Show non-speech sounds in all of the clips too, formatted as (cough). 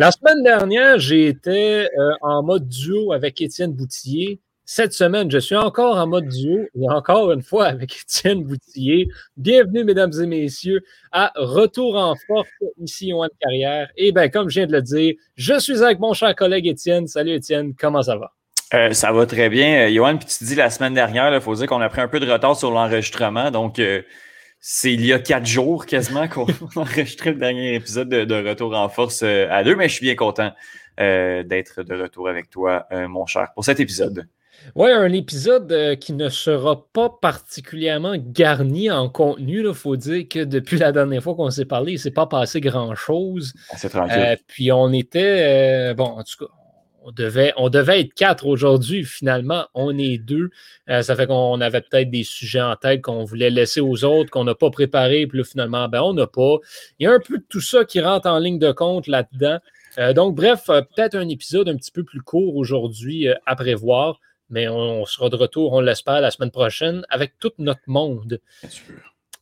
La semaine dernière, j'ai été euh, en mode duo avec Étienne Boutillier. Cette semaine, je suis encore en mode duo et encore une fois avec (laughs) Étienne Boutillier. Bienvenue, mesdames et messieurs, à Retour en force ici au de Carrière. Et bien, comme je viens de le dire, je suis avec mon cher collègue Étienne. Salut Étienne, comment ça va? Euh, ça va très bien. Euh, Johan, puis tu dis la semaine dernière, il faut dire qu'on a pris un peu de retard sur l'enregistrement. Donc, euh, c'est il y a quatre jours quasiment qu'on (laughs) a enregistré le dernier épisode de, Retour en force à deux, mais je suis bien content d'être de retour avec toi, mon cher, pour cet épisode. Oui, un épisode qui ne sera pas particulièrement garni en contenu. Il faut dire que depuis la dernière fois qu'on s'est parlé, il ne s'est pas passé grand-chose. C'est tranquille. puis on était, bon, en tout cas, on devait, être quatre aujourd'hui. Finalement, on est deux. Euh, ça fait qu'on avait peut-être des sujets en tête qu'on voulait laisser aux autres, qu'on n'a pas préparé. Puis là, finalement, ben, on n'a pas. Il y a un peu de tout ça qui rentre en ligne de compte là-dedans. Euh, donc, bref, euh, peut-être un épisode un petit peu plus court aujourd'hui à prévoir. Mais on, sera de retour, on l'espère, la semaine prochaine avec tout notre monde.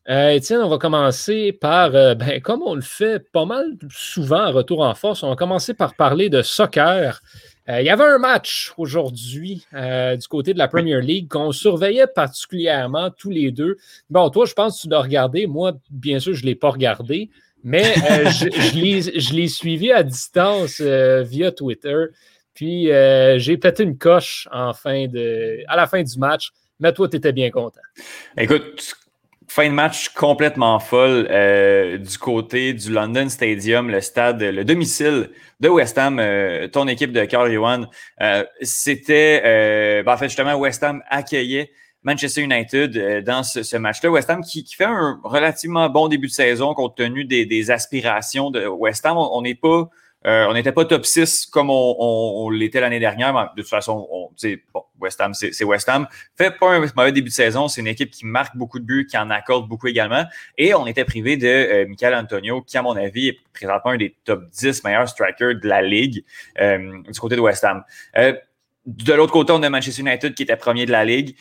Euh, Étienne, on va commencer par, ben, comme on le fait pas mal souvent Retour en Force, on va commencer par parler de soccer. Euh, il y avait un match aujourd'hui euh, du côté de la Premier League qu'on surveillait particulièrement tous les deux. Bon, toi, je pense que tu l'as regardé. Moi, bien sûr, je ne l'ai pas regardé, mais euh, (laughs) je, l'ai suivi à distance via Twitter. Puis j'ai pété une coche en fin de, à la fin du match. Mais toi, tu étais bien content. Écoute, fin de match complètement folle euh, du côté du London Stadium, le stade, le domicile de West Ham, euh, ton équipe de Carl Johan. Euh, c'était, ben, en fait, justement, West Ham accueillait Manchester United dans ce, match-là. West Ham qui, fait un relativement bon début de saison compte tenu des, aspirations de West Ham. On n'est pas euh, on n'était pas top 6 comme on, l'était l'année dernière. Mais de toute façon, on, bon, West Ham, c'est West Ham. Fait pas un mauvais début de saison. C'est une équipe qui marque beaucoup de buts, qui en accorde beaucoup également. Et on était privé de euh, Michael Antonio, qui, à mon avis, est présentement un des top 10 meilleurs strikers de la Ligue euh, du côté de West Ham. de l'autre côté, on a Manchester United qui était premier de la Ligue,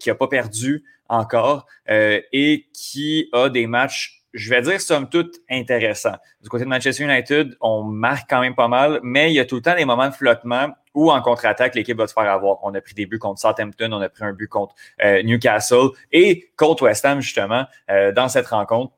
qui n'a pas perdu encore et qui a des matchs je vais dire, somme toute, intéressant. Du côté de Manchester United, on marque quand même pas mal, mais il y a tout le temps des moments de flottement où en contre-attaque, l'équipe va se faire avoir. On a pris des buts contre Southampton, on a pris un but contre euh, Newcastle et contre West Ham, justement, euh, dans cette rencontre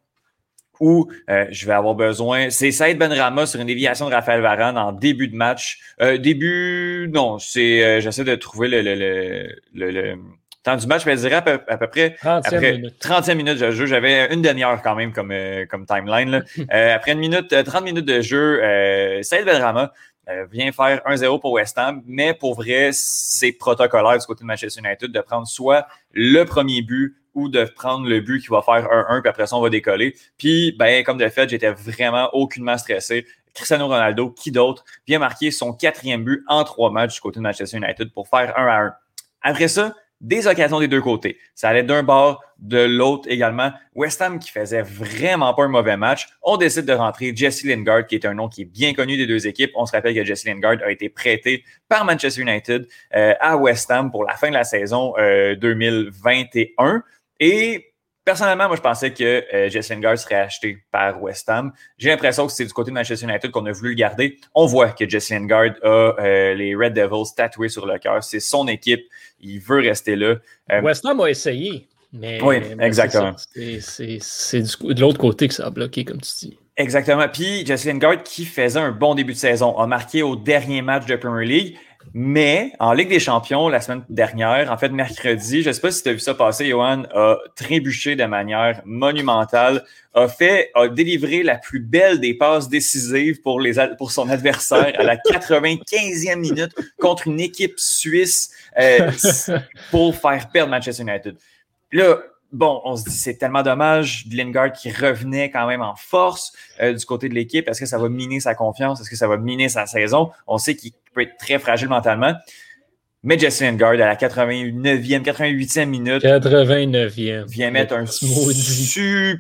où euh, je vais avoir besoin. C'est Saïd Benrama sur une déviation de Raphaël Varane en début de match. début, non, c'est. J'essaie de trouver le, le, le temps du match, je dirais à peu, à peu près 30 minutes. 30 minutes de jeu. J'avais une demi-heure quand même comme, euh, comme timeline. (laughs) Euh, après une minute, 30 euh, minutes de jeu, euh, Saïd Benrama vient faire 1-0 pour West Ham, mais pour vrai, c'est protocolaire du côté de Manchester United de prendre soit le premier but ou de prendre le but qui va faire 1-1, puis après ça, on va décoller. Puis, ben, comme de fait, j'étais vraiment aucunement stressé. Cristiano Ronaldo, qui d'autre, vient marquer son quatrième but en trois matchs du côté de Manchester United pour faire 1 1. Après ça, des occasions des deux côtés. Ça allait d'un bord, de l'autre également. West Ham qui faisait vraiment pas un mauvais match. On décide de rentrer Jesse Lingard, qui est un nom qui est bien connu des deux équipes. On se rappelle que Jesse Lingard a été prêté par Manchester United euh, à West Ham pour la fin de la saison 2021. Euh, Et Personnellement, moi, je pensais que euh, Jesse Lingard serait acheté par West Ham. J'ai l'impression que c'est du côté de Manchester United qu'on a voulu le garder. On voit que Jesse Lingard a euh, les Red Devils tatoués sur le cœur. C'est son équipe. Il veut rester là. Euh, West Ham a essayé. Mais, oui, exactement. C'est de l'autre côté que ça a bloqué, comme tu dis. Exactement. Puis Jesse Lingard, qui faisait un bon début de saison, a marqué au dernier match de Premier League. Mais en Ligue des Champions, la semaine dernière, en fait, mercredi, je ne sais pas si tu as vu ça passer, Johan, a trébuché de manière monumentale, a fait, a délivré la plus belle des passes décisives pour, les, pour son adversaire à la (laughs) 95e minute contre une équipe suisse euh, pour faire perdre Manchester United. Là, bon, on se dit c'est tellement dommage. Lingard qui revenait quand même en force euh, du côté de l'équipe. Est-ce que ça va miner sa confiance? Est-ce que ça va miner sa saison? On sait qu'il peut être très fragile mentalement. Mais Jesse Lingard, à la 89e, 88e minute, 89e. vient mettre un (laughs) superbe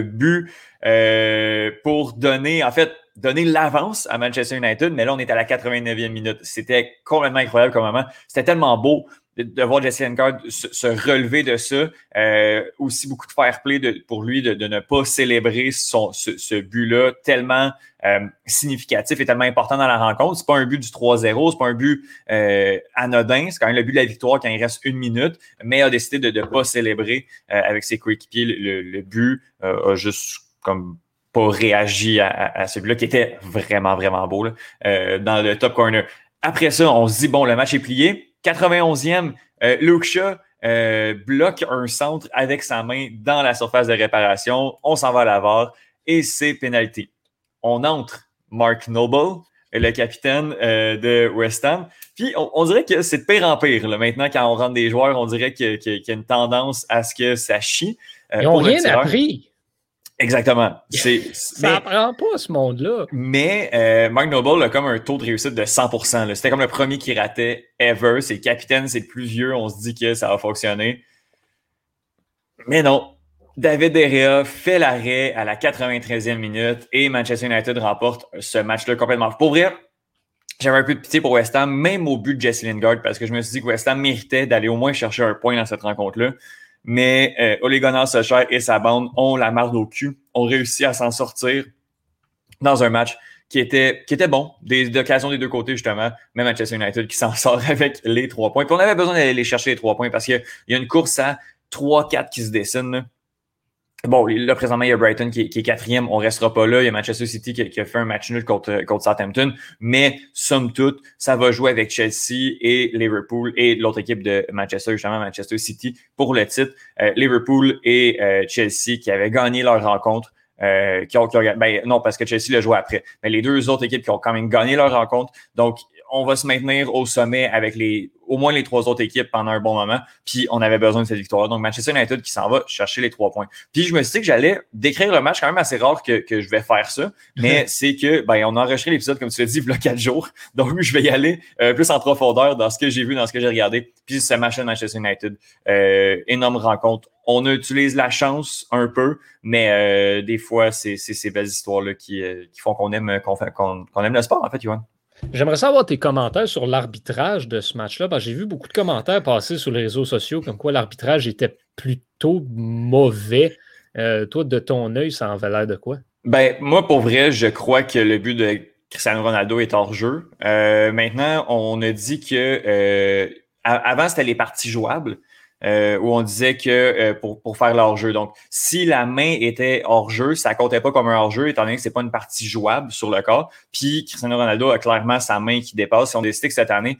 but euh, pour donner, en fait, donner l'avance à Manchester United. Mais là, on est à la 89e minute. C'était complètement incroyable comme moment. C'était tellement beau de, voir Jesse Lingard se, relever de ça. Euh, aussi beaucoup de fair play de, pour lui de, ne pas célébrer son, ce, but-là tellement euh, significatif et tellement important dans la rencontre. C'est pas un but du 3-0, c'est pas un but euh, anodin, c'est quand même le but de la victoire quand il reste une minute, mais a décidé de ne pas célébrer avec ses coéquipiers le, le, but, a juste comme pas réagi à, à, celui-là qui était vraiment, vraiment beau là, dans le top corner. Après ça, on se dit, bon, le match est plié. 91e, euh, Luke Shaw euh, bloque un centre avec sa main dans la surface de réparation. On s'en va à la VAR et c'est pénalité. On entre Mark Noble, le capitaine euh, de West Ham. Puis on, dirait que c'est de pire en pire. Là. Maintenant, quand on rentre des joueurs, on dirait qu'il y a une tendance à ce que ça chie. Ils n'ont rien appris. Exactement. ça n'apprend (laughs) pas ce monde-là. Mais euh, Mark Noble a comme un taux de réussite de 100%. C'était comme le premier qui ratait ever. C'est le capitaine, c'est le plus vieux. On se dit que ça va fonctionner. Mais non. David Derrea fait l'arrêt à la 93e minute et Manchester United remporte ce match-là complètement. Pour vrai, j'avais un peu de pitié pour West Ham, même au but de Jesse Lingard, parce que je me suis dit que West Ham méritait d'aller au moins chercher un point dans cette rencontre-là mais euh, Ole Gunnar et sa bande ont la marde au cul, ont réussi à s'en sortir dans un match qui était, qui était bon, des, occasions des deux côtés, justement, même Manchester United qui s'en (laughs) sort avec les trois points. Puis on avait besoin d'aller chercher les trois points parce qu'il y, a une course à 3-4 qui se dessine. Bon, là, présentement, il y a Brighton qui est, quatrième. On restera pas là. Il y a Manchester City qui, a fait un match nul contre, contre Southampton. Mais, somme toute, ça va jouer avec Chelsea et Liverpool et l'autre équipe de Manchester, justement, Manchester City, pour le titre. Euh, Liverpool et euh, Chelsea qui avaient gagné leur rencontre. Euh, qui ont, ben, non, parce que Chelsea l'a joué après. Mais les deux autres équipes qui ont quand même gagné leur rencontre. Donc, on va se maintenir au sommet avec les au moins les trois autres équipes pendant un bon moment. Puis on avait besoin de cette victoire. Donc Manchester United qui s'en va chercher les trois points. Puis je me suis dit que j'allais décrire le match quand même assez rare que, que je vais faire ça. Mais (laughs) c'est que ben on a enregistré l'épisode, comme tu l'as dit, il y a quatre jours. Donc je vais y aller euh, plus en profondeur dans ce que j'ai vu, dans ce que j'ai regardé. Puis ce match de Manchester United. Euh, énorme rencontre. On utilise la chance un peu, mais euh, des fois, c'est ces belles histoires-là qui, qui font qu'on aime, qu'on aime le sport, en fait, Yoann. J'aimerais savoir tes commentaires sur l'arbitrage de ce match-là. J'ai vu beaucoup de commentaires passer sur les réseaux sociaux comme quoi l'arbitrage était plutôt mauvais. Euh, toi, de ton œil, ça en valait de quoi? Ben, moi, pour vrai, je crois que le but de Cristiano Ronaldo est hors jeu. Euh, maintenant, on a dit que euh, avant, c'était les parties jouables. Euh, où on disait que euh, pour, pour faire l'hors-jeu. Donc, si la main était hors-jeu, ça comptait pas comme un hors-jeu, étant donné que c'est pas une partie jouable sur le corps. Puis Cristiano Ronaldo a clairement sa main qui dépasse. Si on décide que cette année,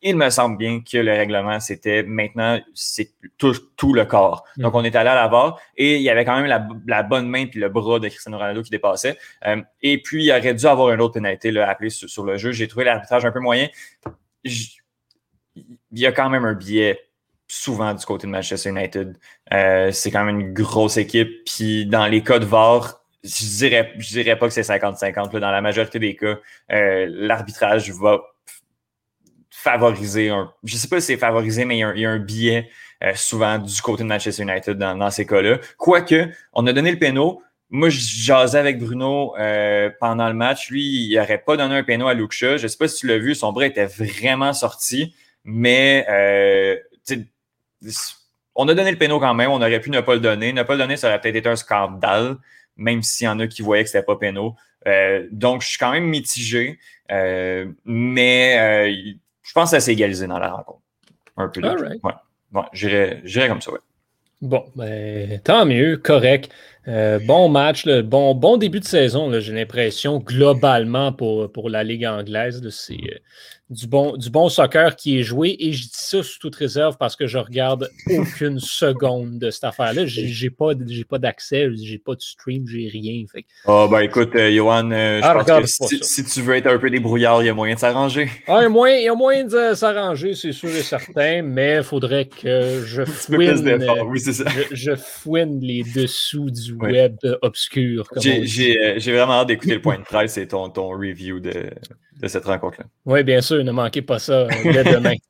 il me semble bien que le règlement, c'était maintenant, c'est tout, tout, le corps. Mm. Donc, on est allé à la barre et il y avait quand même la, la bonne main puis le bras de Cristiano Ronaldo qui dépassait. Euh, et puis, il aurait dû avoir une autre pénalité là, appelée sur, sur le jeu. J'ai trouvé l'arbitrage un peu moyen. il y a quand même un biais souvent du côté de Manchester United. Euh, c'est quand même une grosse équipe. Puis dans les cas de VAR, je dirais, je dirais pas que c'est 50-50. Dans la majorité des cas, euh, l'arbitrage va favoriser un. Je sais pas si c'est favorisé, mais il y a un, biais euh, souvent du côté de Manchester United dans, ces cas-là. Quoique, on a donné le péno. Moi, je jasais avec Bruno pendant le match. Lui, il n'aurait pas donné un péno à Luke Je sais pas si tu l'as vu, son bras était vraiment sorti, mais on a donné le péno quand même, on aurait pu ne pas le donner. Ne pas le donner, ça aurait peut-être été un scandale, même s'il y en a qui voyaient que c'était pas péno. Euh, donc, je suis quand même mitigé, euh, mais euh, je pense que ça s'est égalisé dans la rencontre. Un peu. Right. Ouais. Bon, j'irais comme ça, ouais. Bon, ben, tant mieux, correct. Bon match, bon, bon début de saison, j'ai l'impression, globalement, pour, pour la Ligue anglaise. C'est du bon, du bon soccer qui est joué. Et je dis ça sous toute réserve parce que je regarde aucune seconde de cette affaire-là. J'ai pas, pas d'accès, j'ai pas de stream, j'ai rien. Ah, ben écoute, euh, Johan, euh, je ah, pense que si, tu veux être un peu débrouillard, il y a moyen de s'arranger. Ah, il y a moyen de s'arranger, c'est sûr et certain, mais il faudrait que je (laughs) fouine, oui, je, je, fouine les dessous du web obscur. J'ai vraiment hâte d'écouter le point de presse et ton, ton review de, de cette rencontre-là. Oui, bien sûr, ne manquez pas ça euh, dès demain. (laughs)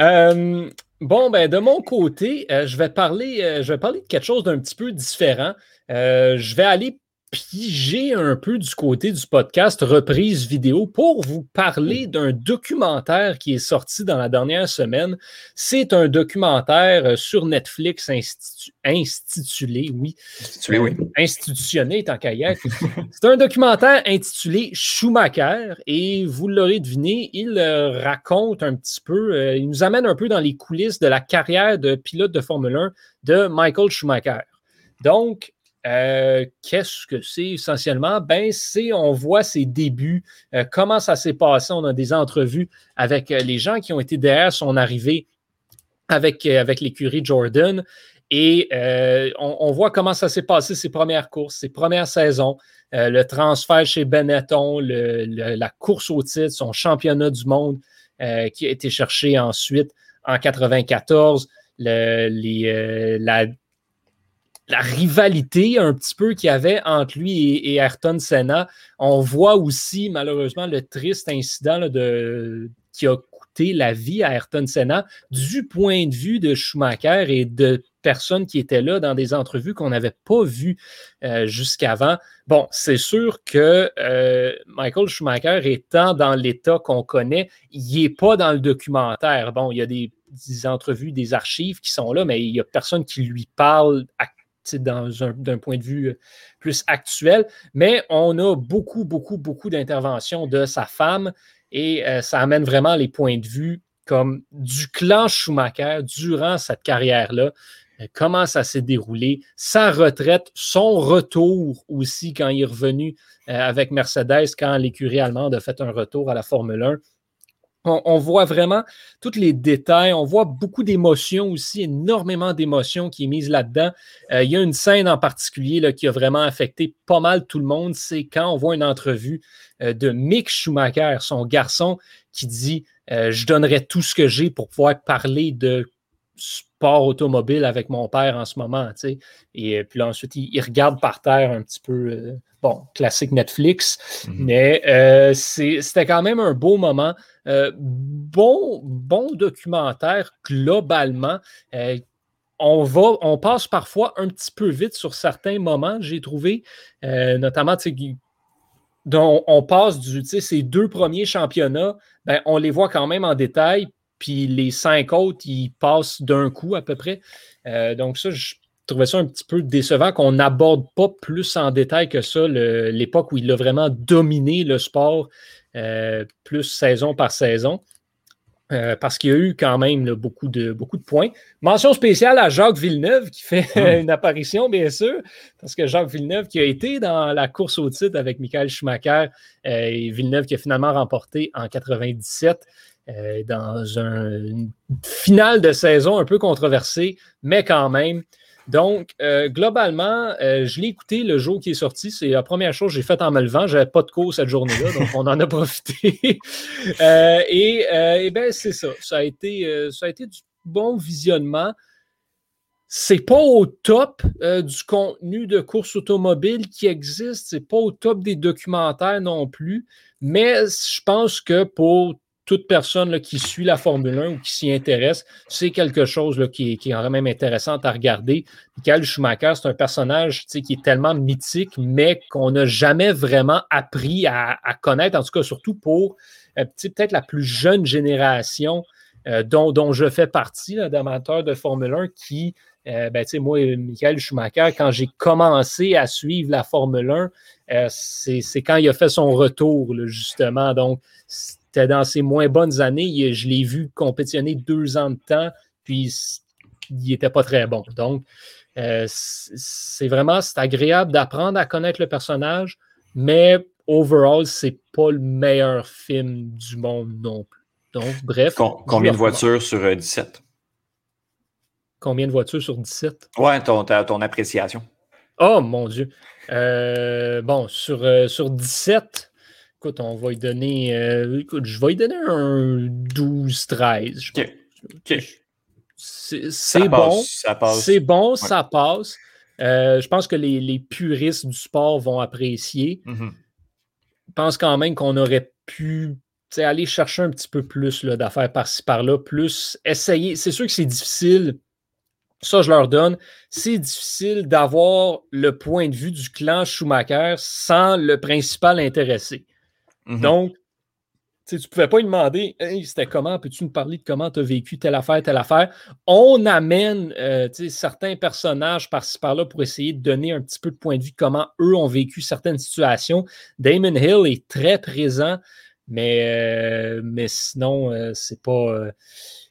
Euh, bon, ben, de mon côté, euh, je, vais parler, je vais parler de quelque chose d'un petit peu différent. je vais aller pigé un peu du côté du podcast Reprise vidéo pour vous parler d'un documentaire qui est sorti dans la dernière semaine. C'est un documentaire euh, sur Netflix intitulé, oui, intitulé, oui. Euh, institutionné tant qu'à C'est un documentaire intitulé Schumacher et vous l'aurez deviné, il euh, raconte un petit peu, il nous amène un peu dans les coulisses de la carrière de pilote de Formule 1 de Michael Schumacher. Donc, euh, qu'est-ce que c'est essentiellement? Ben, c'est, on voit ses débuts, euh, comment ça s'est passé. On a des entrevues avec euh, les gens qui ont été derrière son arrivée avec, avec l'écurie Jordan. Et on, voit comment ça s'est passé, ses premières courses, ses premières saisons, le transfert chez Benetton, la course au titre, son championnat du monde qui a été cherché ensuite en 94, les, la la rivalité un petit peu qu'il y avait entre lui et, Ayrton Senna. On voit aussi malheureusement le triste incident de, qui a coûté la vie à Ayrton Senna du point de vue de Schumacher et de personnes qui étaient là dans des entrevues qu'on n'avait pas vues euh, jusqu'avant. Bon, c'est sûr que euh, Michael Schumacher étant dans l'état qu'on connaît, il n'est pas dans le documentaire. Bon, il y a des, entrevues, des archives qui sont là, mais il n'y a personne qui lui parle d'un point de vue euh, plus actuel, mais on a beaucoup, beaucoup, beaucoup d'interventions de sa femme et euh, ça amène vraiment les points de vue comme du clan Schumacher durant cette carrière-là, euh, comment ça s'est déroulé, sa retraite, son retour aussi quand il est revenu avec Mercedes, quand l'écurie allemande a fait un retour à la Formule 1 on, voit vraiment tous les détails, on voit beaucoup d'émotions aussi, énormément d'émotions qui est mise là-dedans. Euh, il y a une scène en particulier qui a vraiment affecté pas mal tout le monde, c'est quand on voit une entrevue euh, de Mick Schumacher, son garçon, qui dit euh, Je donnerais tout ce que j'ai pour pouvoir parler de sport automobile avec mon père en ce moment. Et puis ensuite, il, regarde par terre un petit peu, bon, classique Netflix, mm-hmm. mais c'était quand même un beau moment. Euh, bon, bon documentaire globalement. Euh, on, va, on passe parfois un petit peu vite sur certains moments, j'ai trouvé, euh, notamment dont on passe du, ces deux premiers championnats, ben, on les voit quand même en détail, puis les cinq autres, ils passent d'un coup à peu près. donc ça, je trouvais ça un petit peu décevant qu'on n'aborde pas plus en détail que ça l'époque où il a vraiment dominé le sport euh, plus saison par saison. Euh, parce qu'il y a eu quand même beaucoup, de, beaucoup de points. Mention spéciale à Jacques Villeneuve qui fait hum. (laughs) une apparition, bien sûr, parce que Jacques Villeneuve qui a été dans la course au titre avec Michael Schumacher euh, et Villeneuve qui a finalement remporté en 97 dans une finale de saison un peu controversée, mais quand même. Donc, euh, globalement, euh, je l'ai écouté le jour qui est sorti. C'est la première chose que j'ai faite en me levant. Je n'avais pas de cours cette journée-là, (laughs) donc on en a profité. (laughs) Euh, et, et bien, c'est ça. Ça a, été, ça a été du bon visionnement. C'est pas au top du contenu de course automobile qui existe. C'est pas au top des documentaires non plus. Mais je pense que pour toute personne qui suit la Formule 1 ou qui s'y intéresse, c'est quelque chose qui, est quand même intéressant à regarder. Michael Schumacher, c'est un personnage qui est tellement mythique, mais qu'on n'a jamais vraiment appris à, connaître, en tout cas surtout pour euh, peut-être la plus jeune génération euh, dont, je fais partie d'amateurs de Formule 1 qui, euh, ben, moi, Michael Schumacher, quand j'ai commencé à suivre la Formule 1, c'est quand il a fait son retour, justement. Donc, c'était dans ses moins bonnes années. Je l'ai vu compétitionner deux ans de temps, puis il n'était pas très bon. Donc, euh, c'est vraiment c'est agréable d'apprendre à connaître le personnage, mais overall, c'est pas le meilleur film du monde non plus. Donc, bref. combien de voitures sur 17? Euh, combien de voitures sur 17? Ouais, ton, ton appréciation. Oh mon Dieu. Euh, bon, sur, sur 17, Écoute, on va y donner. Euh, écoute, je vais y donner un 12-13. C'est bon. C'est bon, ça passe. Euh, je pense que les, puristes du sport vont apprécier. Mm-hmm. Je pense quand même qu'on aurait pu aller chercher un petit peu plus d'affaires par-ci par-là, plus essayer. C'est sûr que c'est difficile Ça, je leur donne. C'est difficile d'avoir le point de vue du clan Schumacher sans le principal intéressé. Mhm. Donc, tu ne pouvais pas lui demander c'était comment, peux-tu nous parler de comment tu as vécu telle affaire, telle affaire? On amène euh, certains personnages par-ci par-là pour essayer de donner un petit peu de point de vue comment eux ont vécu certaines situations. Damon Hill est très présent, mais, euh, mais sinon, euh, c'est pas.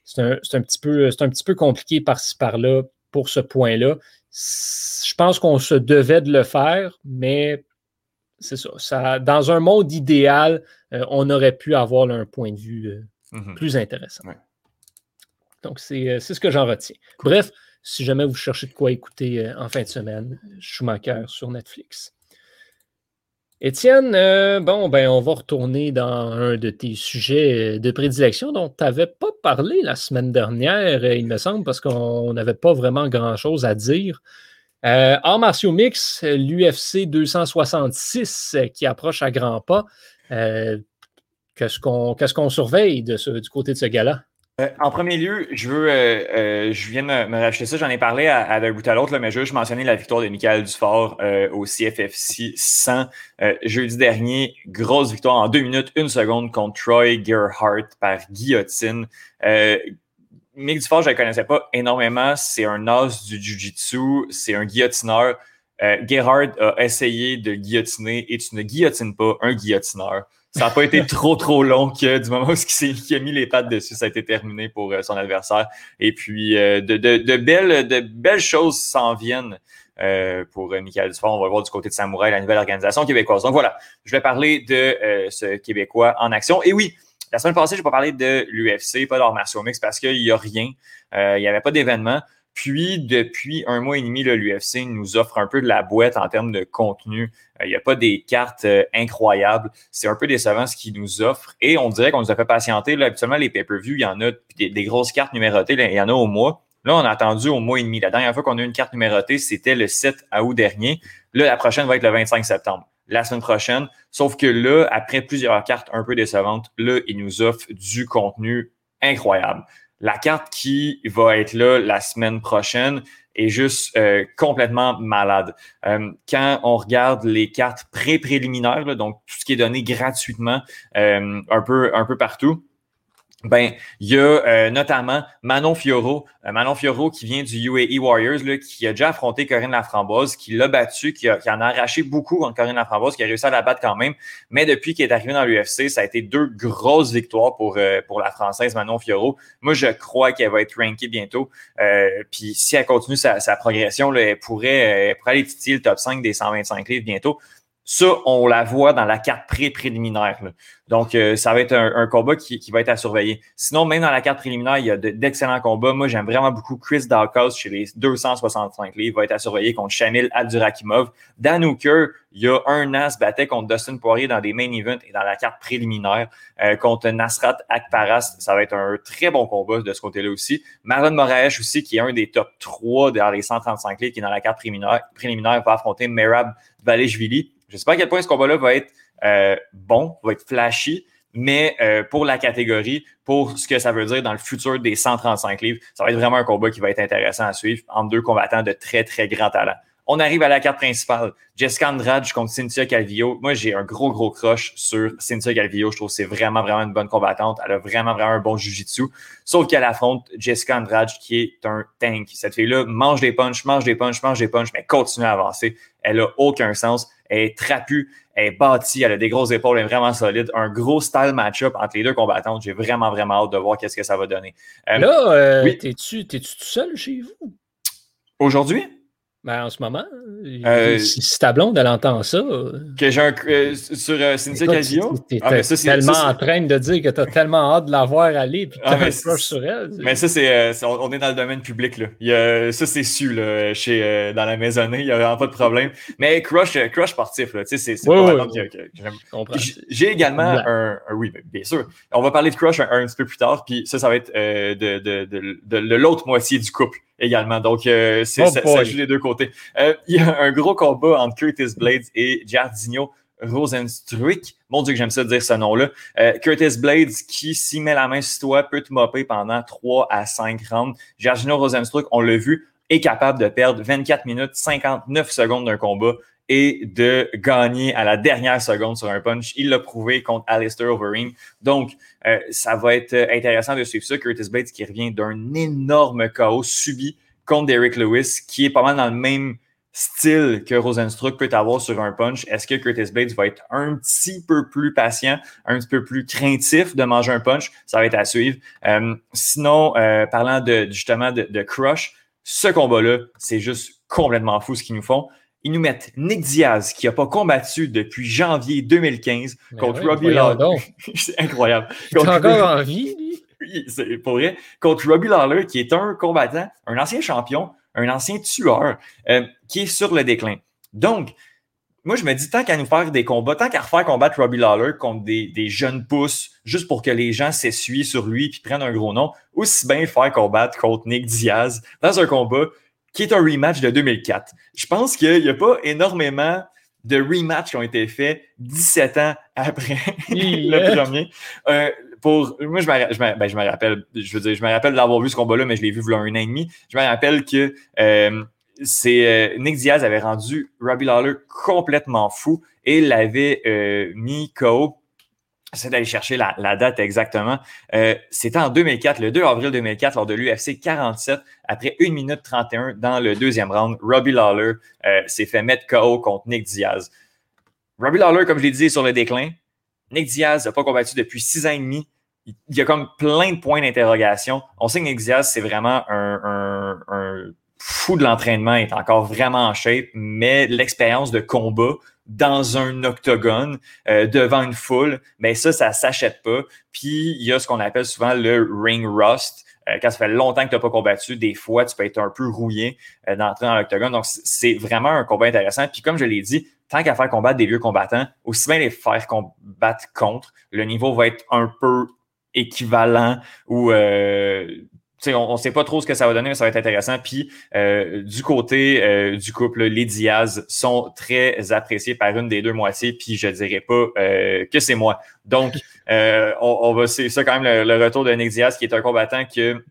c'est un, un, petit peu, un petit peu compliqué par-ci par-là pour ce point-là. Je pense qu'on se devait de le faire, mais c'est ça, Dans un monde idéal, euh, on aurait pu avoir un point de vue euh, mm-hmm. plus intéressant. Donc, euh, c'est ce que j'en retiens. Bref, si jamais vous cherchez de quoi écouter en fin de semaine, Schumacher sur Netflix. Étienne, bon, ben, on va retourner dans un de tes sujets de prédilection dont tu n'avais pas parlé la semaine dernière, il me semble, parce qu'on n'avait pas vraiment grand-chose à dire. Euh, arts martiaux mix, l'UFC 266 euh, qui approche à grands pas. Euh, qu'est-ce qu'on surveille du côté de ce gars-là? Euh, en premier lieu, je viens de me, racheter ça, j'en ai parlé à, d'un bout à l'autre, mais je veux juste mentionner la victoire de Michael Dufort au CFFC 100 jeudi dernier. Grosse victoire en deux minutes, une seconde contre Troy Gerhardt par guillotine. Mick Dufort, je ne le connaissais pas énormément. C'est un os du Jiu-Jitsu. C'est un guillotineur. Euh, Gerhard a essayé de guillotiner et tu ne guillotines pas un guillotineur. Ça n'a pas été (laughs) trop, trop long que du moment où il, a mis les pattes dessus, ça a été terminé pour euh, son adversaire. Et puis, euh, de, de, belles, de belles choses s'en viennent pour Michael Dufort. On va voir du côté de Samouraï, la nouvelle organisation québécoise. Donc voilà, je vais parler de ce Québécois en action. Et oui, la semaine passée, je n'ai pas parlé de l'UFC, pas d'art martiaux mix parce qu'il n'y a rien. Euh, il n'y avait pas d'événement. Puis, depuis un mois et demi, l'UFC nous offre un peu de la boîte en termes de contenu. Euh, il n'y a pas des cartes euh, incroyables. C'est un peu décevant ce qu'ils nous offrent. Et on dirait qu'on nous a fait patienter. Là, habituellement, les pay-per-view, il y en a des, grosses cartes numérotées, il y en a au mois. Là, on a attendu au mois et demi. La dernière fois qu'on a eu une carte numérotée, c'était le 7 août dernier. Là, la prochaine va être le 25 septembre la semaine prochaine. Sauf que là, après plusieurs cartes un peu décevantes, là, il nous offre du contenu incroyable. La carte qui va être là la semaine prochaine est juste euh, complètement malade. Euh, quand on regarde les cartes pré-préliminaires, donc tout ce qui est donné gratuitement euh, un peu un peu partout, ben, il y a euh, notamment Manon Fioro, euh, Manon Fioro qui vient du UAE Warriors, là, qui a déjà affronté Corinne Laframboise, qui l'a battu, qui, qui en a arraché beaucoup contre Corinne Laframboise, qui a réussi à la battre quand même. Mais depuis qu'il est arrivé dans l'UFC, ça a été deux grosses victoires pour, euh, pour la Française Manon Fioro. Moi, je crois qu'elle va être rankée bientôt. Puis si elle continue sa, sa progression, là, elle, pourrait, elle pourrait aller titiller le top 5 des 125 livres bientôt. Ça, on la voit dans la carte pré-préliminaire. Donc, euh, ça va être un, combat qui, va être à surveiller. Sinon, même dans la carte préliminaire, il y a d'excellents combats. Moi, j'aime vraiment beaucoup Chris Dawkins chez les 265 livres. Il va être à surveiller contre Shamil Abdurakimov. Dan Hooker, il y a un as battait contre Dustin Poirier dans des main events et dans la carte préliminaire. Euh, contre Nasrat Akparas, ça va être un très bon combat de ce côté-là aussi. Marlon Moraes aussi, qui est un des top 3 dans les 135 livres, qui est dans la carte préliminaire, préliminaire va affronter Merab Valejvili. Je ne sais pas à quel point ce combat-là va être euh, bon, va être flashy, mais euh, pour la catégorie, pour ce que ça veut dire dans le futur des 135 livres, ça va être vraiment un combat qui va être intéressant à suivre entre deux combattants de très, très grand talent. On arrive à la carte principale. Jessica Andrade contre Cynthia Calvillo. Moi, j'ai un gros, gros crush sur Cynthia Calvillo. Je trouve que c'est vraiment, vraiment une bonne combattante. Elle a vraiment, vraiment un bon jujitsu. Sauf qu'elle affronte Jessica Andrade, qui est un tank. Cette fille-là mange des punches, mange des punches, mange des punches, mais continue à avancer. Elle a aucun sens. Elle est trapue, elle est bâtie, elle a des grosses épaules, elle est vraiment solide. Un gros style match-up entre les deux combattantes. J'ai vraiment, vraiment hâte de voir qu'est-ce que ça va donner. Euh, Là, euh, oui. t'es-tu tout seul chez vous? Aujourd'hui? Ben, en ce moment, euh, si ta blonde, elle entend ça. Que j'ai un. Euh, sur euh, Cynthia Casio. T'es ah, tellement en train de dire que t'as tellement hâte de la voir aller puis que ah, t'as un sur elle. Mais ça, c'est. on est dans le domaine public, là. Il y a, ça, c'est su, là, chez, dans la maisonnée. Il n'y a vraiment pas de problème. Mais Crush, crush sportif, là. Tu sais, c'est pas oui, J'ai également un, Oui, bien sûr. On va parler de Crush un, petit peu plus tard. Puis ça, ça va être de, de, de, de l'autre moitié du couple également. Donc, euh, c'est, oh ça, joue des deux côtés. Euh, il y a un gros combat entre Curtis Blades et Jardinho Rosenstruik. Mon Dieu, que j'aime ça dire ce nom-là. Euh, Curtis Blades, qui, s'y met la main sur toi, peut te mopper pendant 3 à 5 rounds. Jardinho Rosenstruik, on l'a vu, est capable de perdre 24 minutes 59 secondes d'un combat et de gagner à la dernière seconde sur un punch. Il l'a prouvé contre Alistair Overeem. Donc, euh, ça va être intéressant de suivre ça. Curtis Bates qui revient d'un énorme chaos subi contre Derek Lewis, qui est pas mal dans le même style que Rosenstruck peut avoir sur un punch. Est-ce que Curtis Bates va être un petit peu plus patient, un petit peu plus craintif de manger un punch? Ça va être à suivre. Euh, sinon, euh, parlant de, justement de, de crush, ce combat-là, c'est juste complètement fou ce qu'ils nous font ils nous mettent Nick Diaz, qui n'a pas combattu depuis janvier 2015 contre Robbie Lawler. (laughs) c'est incroyable. Est encore en vie, lui? C'est pour vrai. Contre Robbie Lawler, qui est un combattant, un ancien champion, un ancien tueur, euh, qui est sur le déclin. Donc, moi, je me dis, tant qu'à nous faire des combats, tant qu'à refaire combattre Robbie Lawler contre des, des jeunes pousses, juste pour que les gens s'essuient sur lui et prennent un gros nom, aussi bien faire combattre contre Nick Diaz dans un combat qui est un rematch de 2004. Je pense qu'il n'y a pas énormément de rematchs qui ont été faits 17 ans après (laughs) le premier. Euh, pour, moi, je me, ben, je, rappelle, je veux dire, je me rappelle d'avoir vu ce combat-là, mais je l'ai vu il y a un an et demi. Je me rappelle que euh, c'est euh, Nick Diaz avait rendu Robbie Lawler complètement fou et l'avait mis KO c'est d'aller chercher la, date exactement. Euh, C'était en 2004, le 2 avril 2004, lors de l'UFC 47, après 1 minute 31 dans le deuxième round, Robbie Lawler euh, s'est fait mettre KO contre Nick Diaz. Robbie Lawler, comme je l'ai dit, est sur le déclin. Nick Diaz n'a pas combattu depuis six ans et demi. Il y a comme plein de points d'interrogation. On sait que Nick Diaz, c'est vraiment un, un fou de l'entraînement, il est encore vraiment en shape, mais l'expérience de combat dans un octogone euh, devant une foule, mais ça, ça s'achète pas. Puis il y a ce qu'on appelle souvent le ring rust. Euh, quand ça fait longtemps que tu n'as pas combattu, des fois, tu peux être un peu rouillé euh, d'entrer dans l'octogone. Donc, c'est vraiment un combat intéressant. Puis comme je l'ai dit, tant qu'à faire combattre des vieux combattants, aussi bien les faire combattre contre, le niveau va être un peu équivalent ou on ne sait pas trop ce que ça va donner, mais ça va être intéressant. Puis euh, du côté euh, du couple, les Diaz sont très appréciés par une des deux moitiés, puis je dirais pas euh, que c'est moi. Donc, on, va c'est ça quand même le, retour de Nick Diaz, qui est un combattant que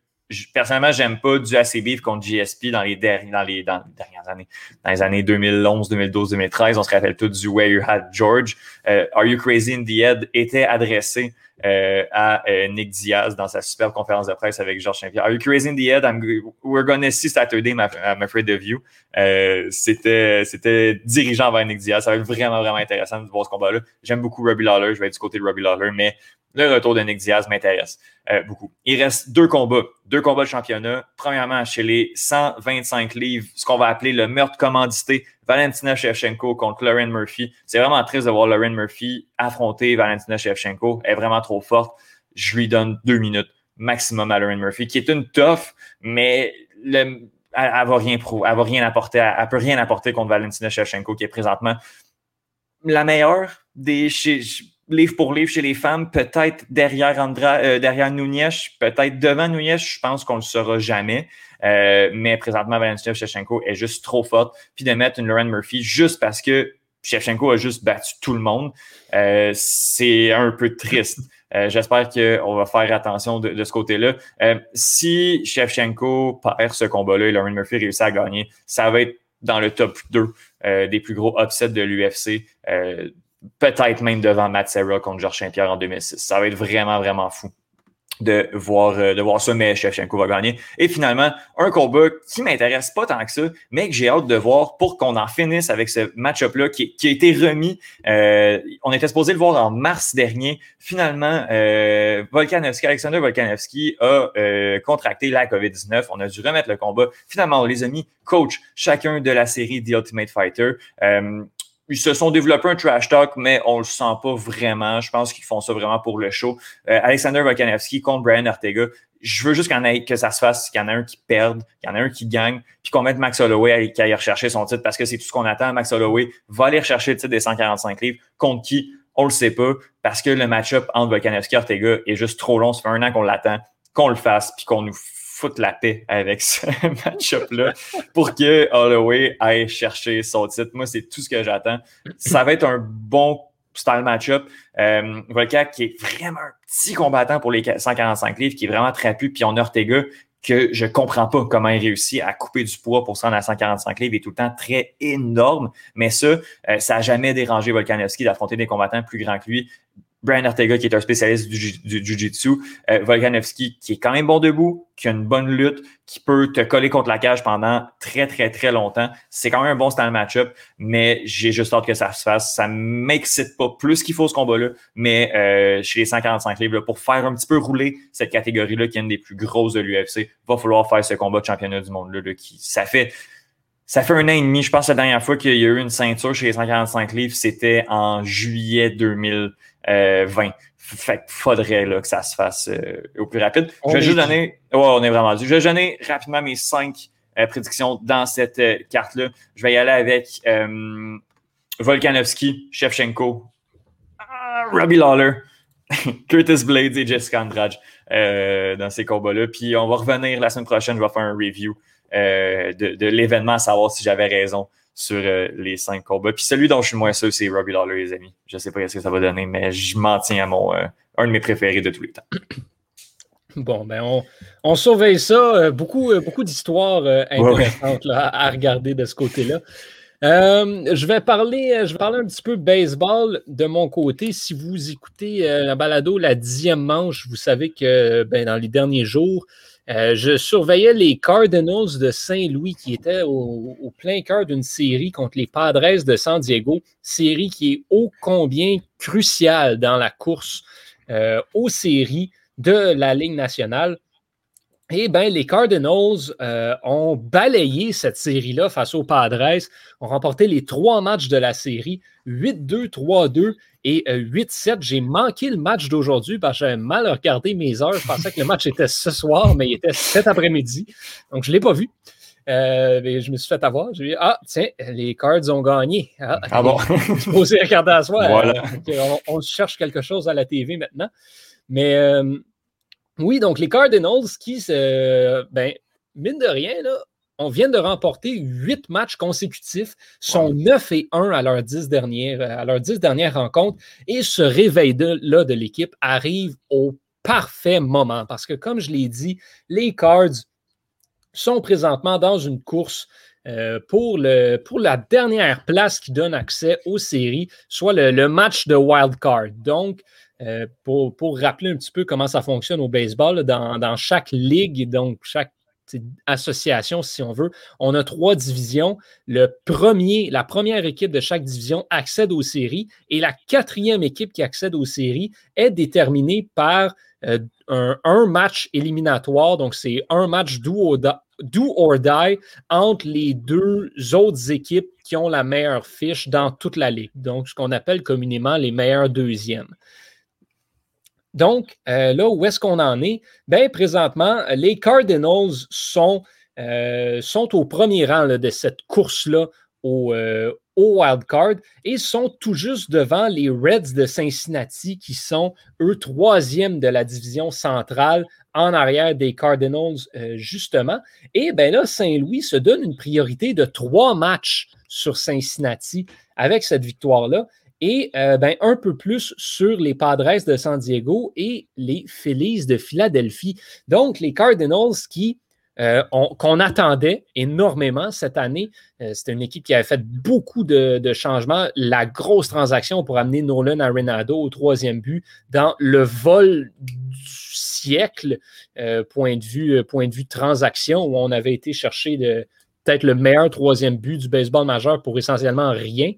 personnellement, j'aime pas du ACB contre GSP dans les, dans, les, dernières années. Dans les années 2011, 2012, 2013, on se rappelle tout du Where You Had George. Are You Crazy in the Head était adressé euh, à euh, Nick Diaz dans sa superbe conférence de presse avec Georges Saint-Pierre. Are you crazy in the head? I'm, we're gonna see Saturday, I'm afraid of you. Euh, c'était, c'était dirigeant vers Nick Diaz. Ça va être vraiment, vraiment intéressant de voir ce combat-là. J'aime beaucoup Robbie Lawler. Je vais être du côté de Robbie Lawler, mais le retour de Nick Diaz m'intéresse euh, beaucoup. Il reste deux combats, deux combats de championnat. Premièrement, chez les 125 livres, ce qu'on va appeler le meurtre commandité, Valentina Shevchenko contre Lauren Murphy. C'est vraiment triste de voir Lauren Murphy affronter Valentina Shevchenko. Elle est vraiment trop forte. Je lui donne deux minutes maximum à Lauren Murphy, qui est une tough, mais le, elle, elle, rien elle peut rien apporter contre Valentina Shevchenko, qui est présentement la meilleure des chez, livre pour livre chez les femmes, peut-être derrière Andra, euh, derrière Nunez, peut-être devant Nunez, je pense qu'on le saura jamais. Euh, mais présentement, Valentina Shevchenko est juste trop forte. Puis de mettre une Lauren Murphy juste parce que Shevchenko a juste battu tout le monde, euh, c'est un peu triste. (laughs) J'espère qu'on va faire attention de, ce côté-là. si Shevchenko perd ce combat-là et Lauren Murphy réussit à gagner, ça va être dans le top 2 des plus gros upsets de l'UFC peut-être même devant Matt Serra contre Georges Saint-Pierre en 2006. Ça va être vraiment, vraiment fou de voir, euh, de voir ça, mais Shevchenko va gagner. Et finalement, un combat qui m'intéresse pas tant que ça, mais que j'ai hâte de voir pour qu'on en finisse avec ce match-up-là qui, qui, a été remis. Euh, on était supposé le voir en mars dernier. Finalement, euh, Volkanovski, Alexander Volkanovski a euh, contracté la COVID-19. On a dû remettre le combat. Finalement, les a mis coach chacun de la série The Ultimate Fighter. Ils se sont développés un trash talk, mais on le sent pas vraiment. Je pense qu'ils font ça vraiment pour le show. Euh, Alexander Volkanovski contre Brian Ortega. Je veux juste ait, que ça se fasse, qu'il y en a un qui perde, qu'il y en a un qui gagne, puis qu'on mette Max Holloway qui aille rechercher son titre parce que c'est tout ce qu'on attend. Max Holloway va aller rechercher le titre des 145 livres. Contre qui? On le sait pas parce que le match-up entre Volkanovski et Ortega est juste trop long. Ça fait un an qu'on l'attend, qu'on le fasse, puis qu'on nous foutre la paix avec (laughs) ce match-up-là pour que Holloway aille chercher son titre. Moi, c'est tout ce que j'attends. Ça va être un bon style match-up. Euh, qui est vraiment un petit combattant pour les 145 livres, qui est vraiment trapu, puis on a Ortega que je comprends pas comment il réussit à couper du poids pour se rendre à 145 livres. Il est tout le temps très énorme. Mais ça, euh, ça n'a jamais dérangé Volkanovski d'affronter des combattants plus grands que lui. Brian Ortega, qui est un spécialiste du, Jiu-Jitsu, euh, Volkanovski, qui est quand même bon debout, qui a une bonne lutte, qui peut te coller contre la cage pendant très, très, très longtemps. C'est quand même un bon style match-up, mais j'ai juste hâte que ça se fasse. Ça m'excite pas plus qu'il faut ce combat-là, mais euh, chez les 145 livres, pour faire un petit peu rouler cette catégorie-là, qui est une des plus grosses de l'UFC, va falloir faire ce combat de championnat du monde-là, qui, ça fait ça fait un an et demi, je pense, la dernière fois qu'il y a eu une ceinture chez les 145 livres, c'était en juillet 2020. Fait qu'il faudrait là, que ça se fasse euh, au plus rapide. je vais juste donner. Ouais, on est vraiment dû. Je vais donner rapidement mes cinq euh, prédictions dans cette euh, carte-là. Je vais y aller avec Volkanovski, Shevchenko, ah, Robbie Lawler, (laughs) Curtis Blades et Jessica Andrade dans ces combats-là. Puis on va revenir la semaine prochaine, je vais faire un review euh, de, l'événement, à savoir si j'avais raison sur euh, les cinq combats. Puis celui dont je suis moins sûr, c'est Robbie Lawler, les amis. Je sais pas ce que ça va donner, mais je m'en tiens à mon euh, un de mes préférés de tous les temps. (coughs) Bon, ben on, on surveille ça. Beaucoup, beaucoup d'histoires intéressantes à regarder de ce côté-là. je, vais parler, je vais parler un petit peu baseball de mon côté. Si vous écoutez la balado, la dixième manche, vous savez que ben, dans les derniers jours, euh, je surveillais les Cardinals de Saint-Louis qui étaient au, plein cœur d'une série contre les Padres de San Diego, série qui est ô combien cruciale dans la course euh, aux séries de la Ligue nationale. Eh bien, les Cardinals euh, ont balayé cette série-là face aux Padres, ont remporté les trois matchs de la série, 8-2, 3-2 et 8-7. Euh, J'ai manqué le match d'aujourd'hui parce que j'avais mal regardé mes heures. Je pensais que le match était ce soir, mais il était cet après-midi. Donc, je ne l'ai pas vu. Euh, je me suis fait avoir. J'ai dit, ah, tiens, les Cards ont gagné. Ah, ah bon? (laughs) je suis regarder à soi. Voilà. on, on, cherche quelque chose à la TV maintenant. Mais oui, donc les Cardinals qui, ben, mine de rien, là, on vient de remporter huit matchs consécutifs, sont 9 et 1 à leurs dix dernières, à leurs dix dernières rencontres, et ce réveil-là de, l'équipe arrive au parfait moment parce que, comme je l'ai dit, les Cards sont présentement dans une course euh, pour, le, pour la dernière place qui donne accès aux séries, soit le, le match de wild card. Donc, euh, pour, rappeler un petit peu comment ça fonctionne au baseball, dans, chaque ligue, donc chaque association, si on veut, on a trois divisions. Le premier, la première équipe de chaque division accède aux séries et la quatrième équipe qui accède aux séries est déterminée par euh, un, match éliminatoire. Donc, c'est un match do or, do or die entre les deux autres équipes qui ont la meilleure fiche dans toute la ligue. Donc, ce qu'on appelle communément les meilleurs deuxièmes. Donc, euh, là, où est-ce qu'on en est? Bien, présentement, les Cardinals sont, euh, au premier rang de cette course-là au, euh, et sont tout juste devant les Reds de Cincinnati qui sont, eux, troisième de la division centrale en arrière des Cardinals, justement. Et bien là, Saint-Louis se donne une priorité de trois matchs sur Cincinnati avec cette victoire-là et euh, ben, un peu plus sur les Padres de San Diego et les Phillies de Philadelphie. Donc, les Cardinals qui euh, qu'on attendait énormément cette année. Euh, c'était une équipe qui avait fait beaucoup de, changements. La grosse transaction pour amener Nolan Arenado au troisième but dans le vol du siècle, point, de vue, point de vue transaction, où on avait été chercher peut-être le meilleur troisième but du baseball majeur pour essentiellement rien.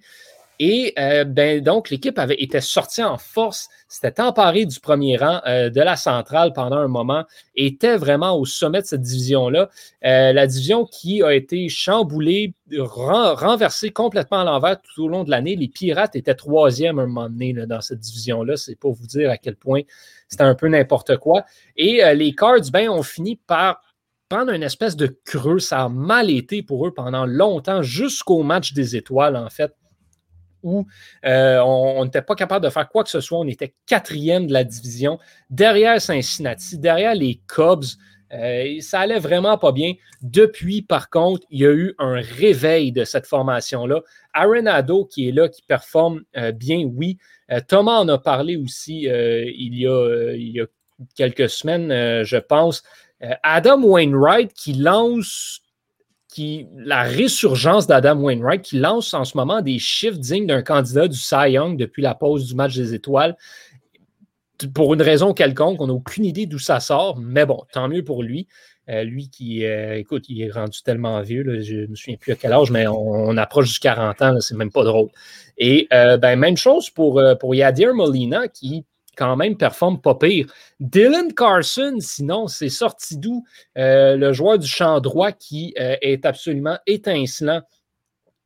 Et euh, ben, donc, l'équipe avait été sortie en force, s'était emparée du premier rang euh, de la centrale pendant un moment, était vraiment au sommet de cette division-là. Euh, la division qui a été chamboulée, renversée complètement à l'envers tout au long de l'année. Les Pirates étaient troisième à un moment donné dans cette division-là. C'est pour vous dire à quel point c'était un peu n'importe quoi. Et les Cards, ben, ont fini par prendre une espèce de creux. Ça a mal été pour eux pendant longtemps, jusqu'au match des étoiles, en fait où euh, on n'était pas capable de faire quoi que ce soit. On était quatrième de la division, derrière Cincinnati, derrière les Cubs. Euh, ça allait vraiment pas bien. Depuis, par contre, il y a eu un réveil de cette formation-là. Arenado, qui est là, qui performe euh, bien, oui. Thomas en a parlé aussi il y, a, il, y a, quelques semaines, je pense. Adam Wainwright qui lance qui, la résurgence d'Adam Wainwright qui lance en ce moment des chiffres dignes d'un candidat du Cy Young depuis la pause du match des étoiles. Pour une raison quelconque, on n'a aucune idée d'où ça sort, mais bon, tant mieux pour lui. Euh, lui qui, euh, écoute, il est rendu tellement vieux, je ne me souviens plus à quel âge, mais on, approche du 40 ans, c'est même pas drôle. Et euh, ben, même chose pour, pour Yadir Molina qui quand même performe pas pire. Dylan Carson, sinon, c'est sorti d'où le joueur du champ droit qui est absolument étincelant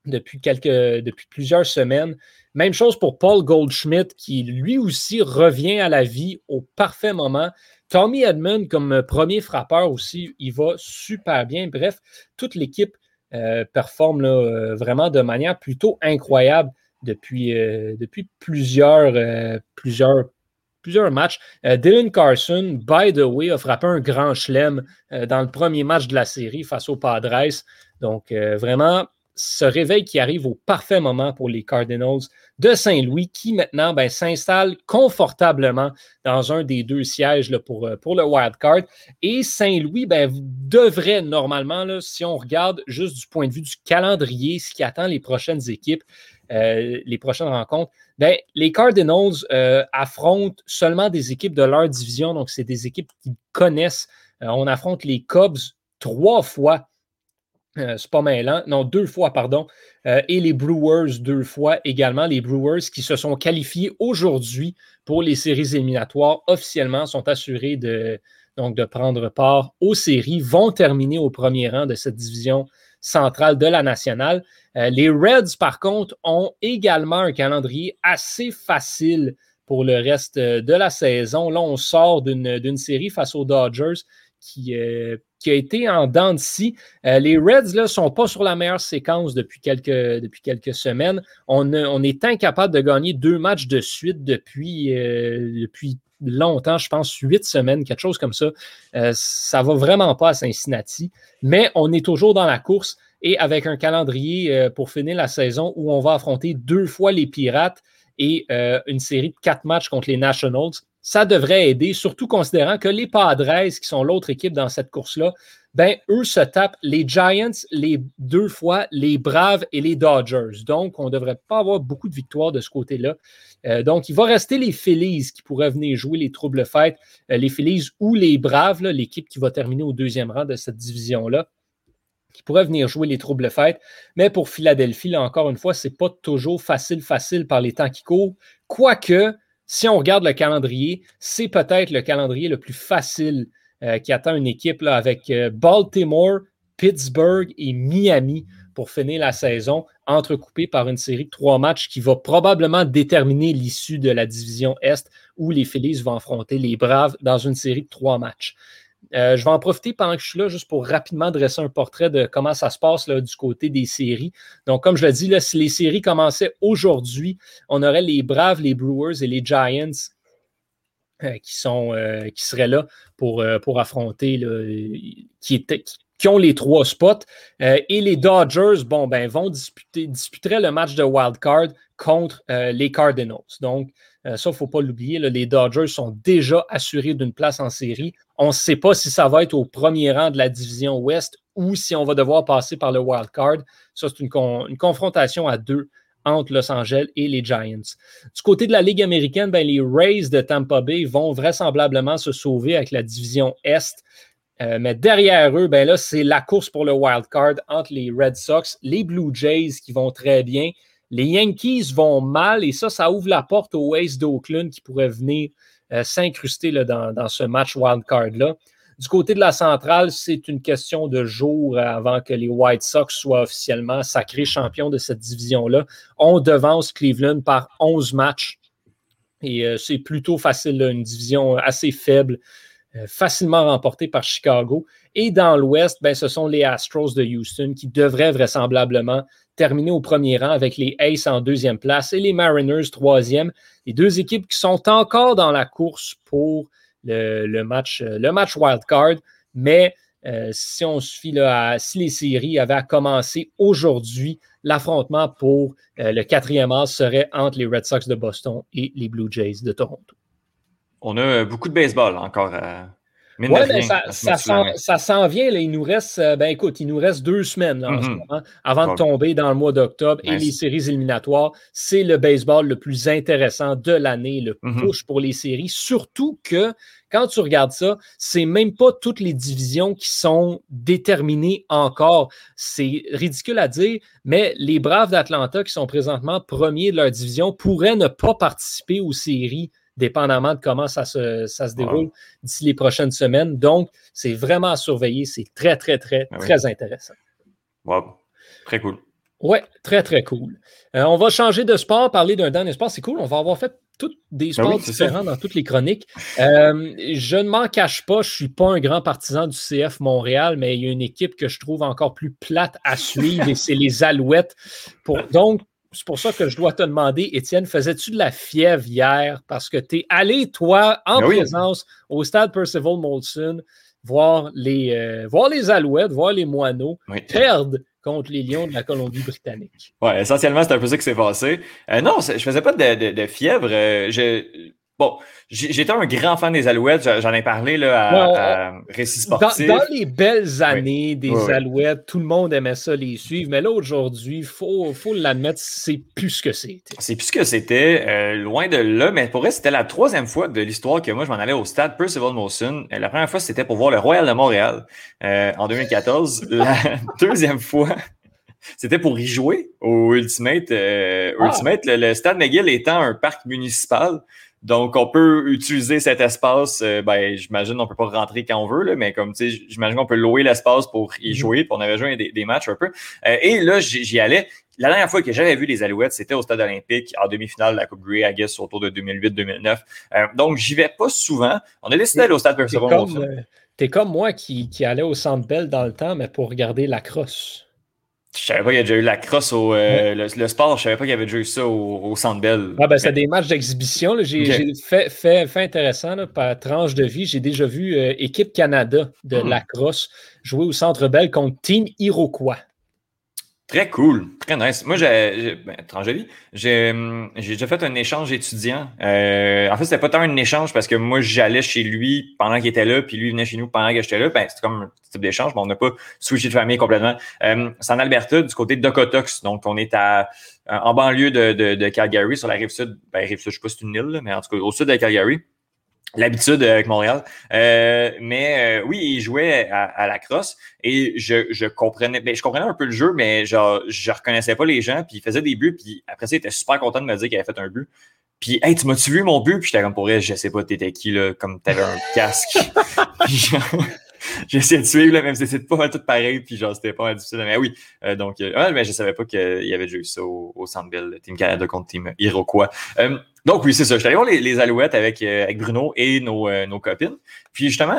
depuis, quelques, depuis plusieurs semaines. Même chose pour Paul Goldschmidt qui lui aussi revient à la vie au parfait moment. Tommy Edmond comme euh, premier frappeur aussi, il va super bien. Bref, toute l'équipe euh, performe euh, vraiment de manière plutôt incroyable depuis, depuis plusieurs, plusieurs, plusieurs matchs. Dylan Carson, by the way, a frappé un grand chelem dans le premier match de la série face aux Padres. Donc, vraiment, ce réveil qui arrive au parfait moment pour les Cardinals de Saint-Louis qui maintenant ben, s'installe confortablement dans un des deux sièges pour, euh, le wild card. Et Saint-Louis ben, devrait normalement, si on regarde juste du point de vue du calendrier, ce qui attend les prochaines équipes, euh, les prochaines rencontres, ben, les Cardinals euh, affrontent seulement des équipes de leur division, donc c'est des équipes qui connaissent. on affronte les Cubs trois fois euh, c'est pas mêlant. Non, deux fois, pardon. Euh, et les Brewers deux fois également. Les Brewers qui se sont qualifiés aujourd'hui pour les séries éliminatoires officiellement sont assurés de, de prendre part aux séries, vont terminer au premier rang de cette division centrale de la nationale. Euh, les Reds, par contre, ont également un calendrier assez facile pour le reste de la saison. Là, on sort d'une série face aux Dodgers qui, qui a été en dents de scie. Euh, les Reds ne sont pas sur la meilleure séquence depuis quelques, depuis quelques semaines. On, on, est incapable de gagner deux matchs de suite depuis, euh, depuis longtemps, je pense huit semaines, quelque chose comme ça. Euh, ça va vraiment pas à Cincinnati, mais on est toujours dans la course et avec un calendrier pour finir la saison où on va affronter deux fois les Pirates et une série de quatre matchs contre les Nationals ça devrait aider, surtout considérant que les Padres, qui sont l'autre équipe dans cette course-là, ben, eux se tapent les Giants les deux fois, les Braves et les Dodgers. Donc, on ne devrait pas avoir beaucoup de victoires de ce côté-là. Euh, donc, il va rester les Phillies qui pourraient venir jouer les troubles fêtes, euh, les Phillies ou les Braves, l'équipe qui va terminer au deuxième rang de cette division-là qui pourraient venir jouer les troubles fêtes. Mais pour Philadelphie, là encore une fois, ce n'est pas toujours facile, facile par les temps qui courent. Quoique, si on regarde le calendrier, c'est peut-être le calendrier le plus facile euh, qui attend une équipe avec Baltimore, Pittsburgh et Miami pour finir la saison, entrecoupée par une série de trois matchs qui va probablement déterminer l'issue de la division Est où les Phillies vont affronter les Braves dans une série de trois matchs. Euh, je vais en profiter pendant que je suis là juste pour rapidement dresser un portrait de comment ça se passe là, du côté des séries. Donc, comme je l'ai dit, là, si les séries commençaient aujourd'hui, on aurait les Braves, les Brewers et les Giants euh, qui, sont, euh, qui seraient là pour, pour affronter, qui, qui, ont les trois spots. et les Dodgers, bon, ben, vont disputer, le match de wild card contre les Cardinals. Donc, ça, il ne faut pas l'oublier. Les Dodgers sont déjà assurés d'une place en série. On ne sait pas si ça va être au premier rang de la division Ouest ou si on va devoir passer par le wild card. Ça, c'est une, confrontation à deux entre Los Angeles et les Giants. Du côté de la Ligue américaine, ben, les Rays de Tampa Bay vont vraisemblablement se sauver avec la division Est. Euh, mais derrière eux, ben là, c'est la course pour le wild card entre les Red Sox, les Blue Jays qui vont très bien. Les Yankees vont mal et ça, ça ouvre la porte aux Ace d'Oakland qui pourraient venir euh, s'incruster dans, ce match wildcard-là. Du côté de la centrale, c'est une question de jours avant que les White Sox soient officiellement sacrés champions de cette division-là. On devance Cleveland par 11 matchs et euh, c'est plutôt facile, une division assez faible, facilement remportée par Chicago. Et dans l'Ouest, ben, ce sont les Astros de Houston qui devraient vraisemblablement terminé au premier rang avec les Aces en deuxième place et les Mariners troisième. Les deux équipes qui sont encore dans la course pour le, match, le match wild card. Mais euh, si on suffit là, si les séries avaient à aujourd'hui, l'affrontement pour euh, le quatrième as serait entre les Red Sox de Boston et les Blue Jays de Toronto. On a beaucoup de baseball encore à, Oui, mais ça, s'en vient. Là. Il nous reste, euh, ben écoute, il nous reste deux semaines en ce moment avant de tomber dans le mois d'octobre et les séries éliminatoires. C'est le baseball le plus intéressant de l'année, le mm-hmm. push pour les séries. Surtout que quand tu regardes ça, c'est même pas toutes les divisions qui sont déterminées encore. C'est ridicule à dire, mais les Braves d'Atlanta qui sont présentement premiers de leur division pourraient ne pas participer aux séries dépendamment de comment ça se, ça se déroule d'ici les prochaines semaines. Donc, c'est vraiment à surveiller. C'est très, très, très, ah très intéressant. Wow. Très cool. Oui, très, très cool. Euh, on va changer de sport, parler d'un dernier sport. C'est cool. On va avoir fait tous des ben sports différents dans toutes les chroniques. Euh, je ne m'en cache pas, je ne suis pas un grand partisan du CF Montréal, mais il y a une équipe que je trouve encore plus plate à suivre et c'est les Alouettes. Pour, donc, c'est pour ça que je dois te demander, Étienne, faisais-tu de la fièvre hier? Parce que tu es allé, toi, en ben présence au stade Percival Molson, voir les, euh, voir les Alouettes, voir les Moineaux perdre contre les Lions de la Colombie-Britannique. Oui, essentiellement, c'est un peu ça qui s'est passé. Euh, non, je faisais pas de, de, fièvre. Euh, je, Bon, j'étais un grand fan des Alouettes, j'en ai parlé là, à, Récit Sportif. Dans, les belles années des Alouettes, tout le monde aimait ça les suivre, mais là aujourd'hui, il faut, faut l'admettre, c'est plus ce que c'était. C'est plus ce que c'était, euh, loin de là, mais pour vrai, c'était la troisième fois de l'histoire que moi je m'en allais au stade Percival Molson. Euh, la première fois, c'était pour voir le Royal de Montréal euh, en 2014. (laughs) la deuxième fois, c'était pour y jouer au Ultimate. Ah! Ultimate, le, le, Stade McGill étant un parc municipal, donc, on peut utiliser cet espace. Euh, ben, j'imagine, on peut pas rentrer quand on veut, là, mais comme tu sais, j'imagine qu'on peut louer l'espace pour y mhm. jouer. Puis on avait joué des, matchs un peu. Euh, et là, j'y allais. La dernière fois que j'avais vu les Alouettes, c'était au Stade olympique en demi-finale de la Coupe Grey, I guess, autour de 2008-2009. Euh, donc, j'y vais pas souvent. On a décidé d'aller au Stade Percival. T'es comme, moi qui, qui allait au Centre Bell dans le temps, mais pour regarder la crosse. Je savais pas qu'il y avait déjà eu la crosse au euh, le, sport, je savais pas qu'il y avait déjà eu ça au, au Centre Bell. Ah ben, c'est des matchs d'exhibition. J'ai fait, fait, fait, intéressant là, par tranche de vie. J'ai déjà vu euh, Équipe Canada de hmm. la crosse jouer au Centre Bell contre Team Iroquois. Très cool, très nice. Moi, j'ai, ben, j'ai, hum, j'ai déjà fait un échange étudiant. Euh, en fait, c'était pas tant un échange parce que moi, j'allais chez lui pendant qu'il était là, puis lui venait chez nous pendant que j'étais là. Ben, c'était comme un type d'échange, mais on n'a pas switché de famille complètement. Euh, c'est en Alberta, du côté de Docotox. Donc, on est à en banlieue de, de, de Calgary, sur la rive sud. Ben, rive sud, je sais pas si c'est une île, mais en tout cas, au sud de Calgary l'habitude avec Montréal. Euh, mais euh, oui, il jouait à, la crosse et je, je comprenais ben, je comprenais un peu le jeu, mais genre, je reconnaissais pas les gens, puis il faisait des buts, puis après ça, il était super content de me dire qu'il avait fait un but. Puis, hey, tu m'as-tu vu mon but? Puis j'étais comme pour vrai, je sais pas, t'étais qui, là, comme t'avais un casque. (laughs) (laughs) essayé de suivre, là, même si c'était pas mal tout pareil, puis genre, c'était pas mal difficile. Mais oui, euh, donc, euh, mais je savais pas qu'il y avait déjà eu ça au, au Centre Team Canada contre Team Iroquois. Euh, donc oui, c'est ça. Je suis allé voir les, Alouettes avec, avec Bruno et nos, nos copines. Puis justement,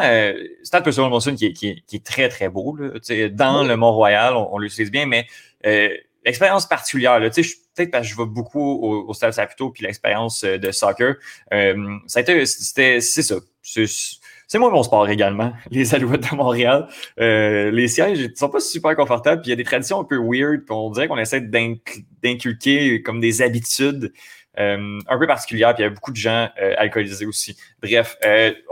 Stade Percival Monson qui, qui, qui, est très, très beau, là, dans le Mont-Royal, on, on l'utilise bien, mais l'expérience particulière, là, peut-être parce que je vais beaucoup au, au Stade Saputo, puis l'expérience de soccer, ça a été, c'était, c'est ça. C'est moi mon sport également, (laughs) les Alouettes de Montréal. Euh, les sièges ne sont pas super confortables, puis il y a des traditions un peu weird, puis on dirait qu'on essaie d'inculquer comme des habitudes euh, un peu particulières, puis il y a beaucoup de gens euh, alcoolisés aussi. Bref,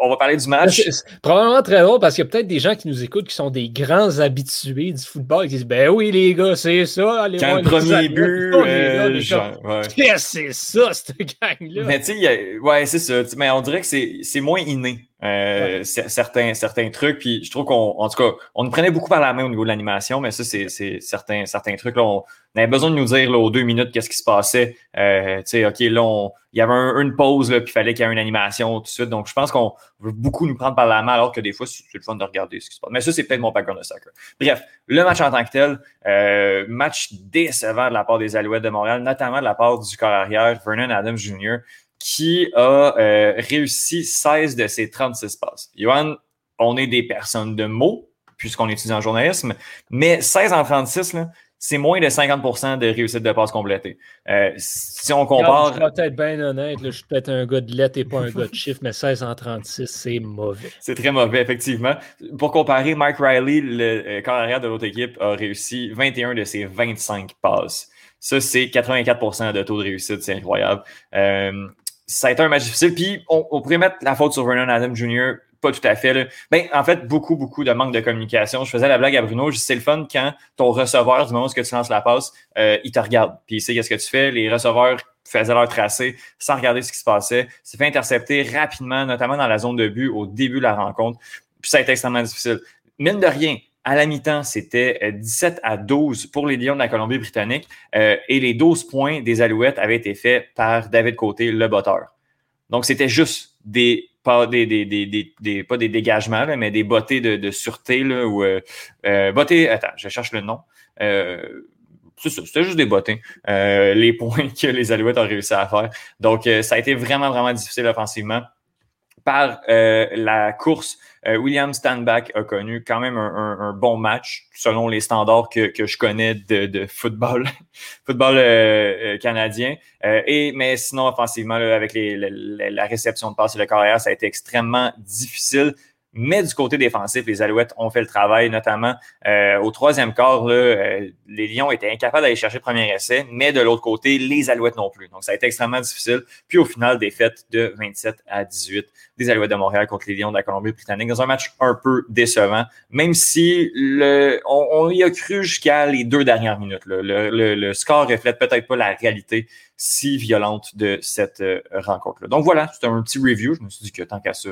on va parler du match. C'est probablement très drôle parce qu'il y a peut-être des gens qui nous écoutent qui sont des grands habitués du football et qui disent Ben oui, les gars, c'est ça. Allez Quand le premier but, Qu'est-ce que (laughs) c'est ça, cette gang-là? Mais tu sais, ouais, c'est ça. Mais on dirait que c'est moins inné. Euh, certains, certains trucs. Puis je trouve qu'on, en tout cas, on nous prenait beaucoup par la main au niveau de l'animation, mais ça, c'est certains, certains trucs. Là, on, avait besoin de nous dire là, aux deux minutes qu'est-ce qui se passait. Euh, tu sais, OK, là, il y avait une pause, là, puis il fallait qu'il y ait une animation tout de suite. Donc, je pense qu'on veut beaucoup nous prendre par la main, alors que des fois, c'est le fun de regarder ce qui se passe. Mais ça, c'est peut-être mon background de soccer. Bref, le match en tant que tel, euh, match décevant de la part des Alouettes de Montréal, notamment de la part du corps arrière, Vernon Adams Jr., qui a euh, réussi 16 de ses 36 passes. Johan, on est des personnes de mots, puisqu'on étudie en journalisme, mais 16 en 36, c'est moins de 50% de réussite de passe complétée. Euh, si on compare. je vais peut-être bien honnête, je suis peut-être un gars de lettres et pas un gars de chiffres, mais 16 en 36, c'est mauvais. C'est très mauvais, effectivement. Pour comparer, Mike Riley, le euh, carrière de l'autre équipe, a réussi 21 de ses 25 passes. Ça, c'est 84% de taux de réussite, c'est incroyable. Euh, ça a été un match difficile. Puis on, pourrait mettre la faute sur Vernon Adams Jr. pas tout à fait. Là. Ben, en fait, beaucoup, beaucoup de manque de communication. Je faisais la blague à Bruno. C'est le fun quand ton receveur, du moment où tu lances la passe, euh, il te regarde. Puis il sait qu'est-ce que tu fais. Les receveurs faisaient leur tracé sans regarder ce qui se passait. C'est fait intercepter rapidement, notamment dans la zone de but au début de la rencontre. Puis ça a été extrêmement difficile. Mine de rien, à la mi-temps, c'était 17 euh, à 12 pour les Lions de la Colombie-Britannique euh, et les 12 points des Alouettes avaient été faits par David Côté, le botteur. Donc, c'était juste des pas des, des, des, des, pas des dégagements, mais des bottées de, de sûreté là, ou euh, euh bottées. Attends, je cherche le nom. Euh, c'était juste des bottées. les (laughs) points que les Alouettes ont réussi à faire. Donc, ça a été vraiment, vraiment difficile offensivement par euh, la course, euh, William Standback a connu quand même un, bon match selon les standards que, je connais de, football, (laughs) football euh, canadien. et mais sinon offensivement avec la réception de passe et le carrière, ça a été extrêmement difficile. Mais du côté défensif, les Alouettes ont fait le travail, notamment euh, au troisième quart. Là, euh, les Lions étaient incapables d'aller chercher le premier essai, mais de l'autre côté, les Alouettes non plus. Donc, ça a été extrêmement difficile. Puis au final, défaite de 27 à 18 des Alouettes de Montréal contre les Lions de la Colombie-Britannique dans un match un peu décevant, même si le, on, y a cru jusqu'à les deux dernières minutes. Le, le, le, score reflète peut-être pas la réalité si violente de cette euh, rencontre-là. Donc voilà, c'était un petit review. Je me suis dit que tant qu'à ça,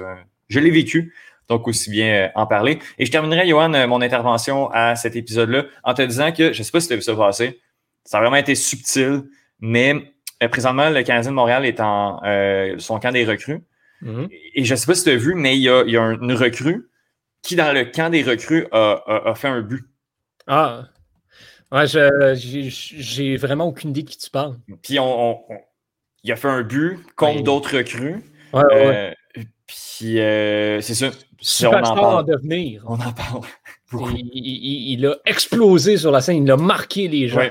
je l'ai vécu. Donc, aussi bien euh, en parler. Et je terminerai, Johan, euh, mon intervention à cet épisode-là en te disant que, je ne sais pas si tu as vu ça passer, ça a vraiment été subtil, mais euh, présentement, le Canadien de Montréal est en son camp des recrues. Mm-hmm. Et je ne sais pas si tu as vu, mais il y a, une recrue qui, dans le camp des recrues, a, fait un but. Ah, ouais, j'ai vraiment aucune idée de qui tu parles. Puis, on, il a fait un but contre d'autres recrues. Ouais, ouais. Puis, c'est ça. Superstar on en, en devenir. On en parle. Il, a explosé sur la scène, il a marqué les gens.